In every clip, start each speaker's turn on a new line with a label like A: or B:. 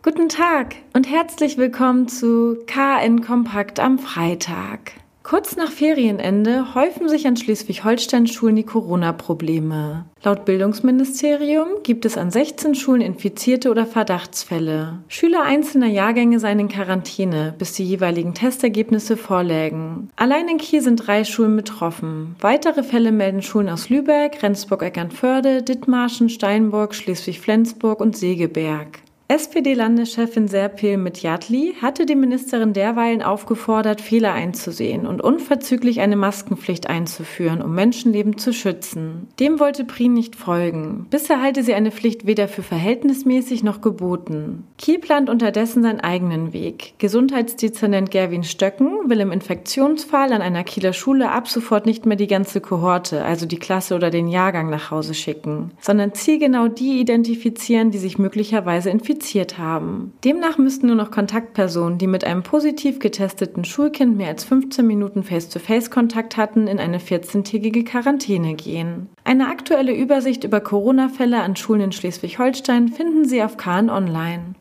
A: Guten Tag und herzlich willkommen zu KN Kompakt am Freitag. Kurz nach Ferienende häufen sich an Schleswig-Holstein-Schulen die Corona-Probleme. Laut Bildungsministerium gibt es an 16 Schulen Infizierte oder Verdachtsfälle. Schüler einzelner Jahrgänge seien in Quarantäne, bis die jeweiligen Testergebnisse vorlägen. Allein in Kiel sind drei Schulen betroffen. Weitere Fälle melden Schulen aus Lübeck, Rendsburg-Eckernförde, Dithmarschen, Steinburg, Schleswig-Flensburg und Segeberg. SPD-Landeschefin Serpil Mitjatli hatte die Ministerin derweilen aufgefordert, Fehler einzusehen und unverzüglich eine Maskenpflicht einzuführen, um Menschenleben zu schützen. Dem wollte Prien nicht folgen. Bisher halte sie eine Pflicht weder für verhältnismäßig noch geboten. Kiel plant unterdessen seinen eigenen Weg. Gesundheitsdezernent Gerwin Stöcken will im Infektionsfall an einer Kieler Schule ab sofort nicht mehr die ganze Kohorte, also die Klasse oder den Jahrgang nach Hause schicken, sondern zielgenau die identifizieren, die sich möglicherweise infizieren infiziert haben. Demnach müssten nur noch Kontaktpersonen, die mit einem positiv getesteten Schulkind mehr als 15 Minuten Face-to-Face-Kontakt hatten, in eine 14-tägige Quarantäne gehen. Eine aktuelle Übersicht über Corona-Fälle an Schulen in Schleswig-Holstein finden Sie auf KN Online.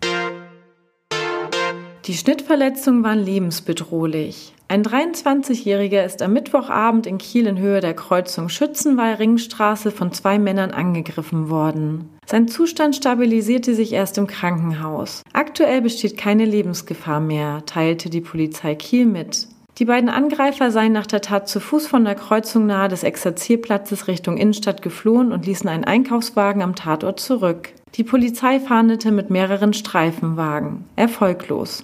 A: Die Schnittverletzungen waren lebensbedrohlich. Ein 23-Jähriger ist am Mittwochabend in Kiel in Höhe der Kreuzung Schützenwall-Ringstraße von zwei Männern angegriffen worden. Sein Zustand stabilisierte sich erst im Krankenhaus. Aktuell besteht keine Lebensgefahr mehr, teilte die Polizei Kiel mit. Die beiden Angreifer seien nach der Tat zu Fuß von der Kreuzung nahe des Exerzierplatzes Richtung Innenstadt geflohen und ließen einen Einkaufswagen am Tatort zurück. Die Polizei fahndete mit mehreren Streifenwagen. Erfolglos.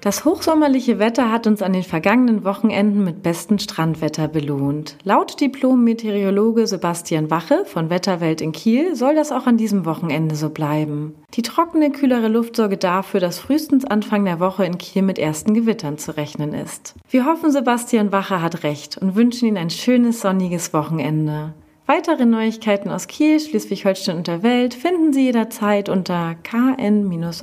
A: Das hochsommerliche Wetter hat uns an den vergangenen Wochenenden mit bestem Strandwetter belohnt. Laut Diplom-Meteorologe Sebastian Wache von Wetterwelt in Kiel soll das auch an diesem Wochenende so bleiben. Die trockene, kühlere Luft sorge dafür, dass frühestens Anfang der Woche in Kiel mit ersten Gewittern zu rechnen ist. Wir hoffen, Sebastian Wache hat recht und wünschen Ihnen ein schönes, sonniges Wochenende. Weitere Neuigkeiten aus Kiel, Schleswig-Holstein und der Welt finden Sie jederzeit unter kn-online.de.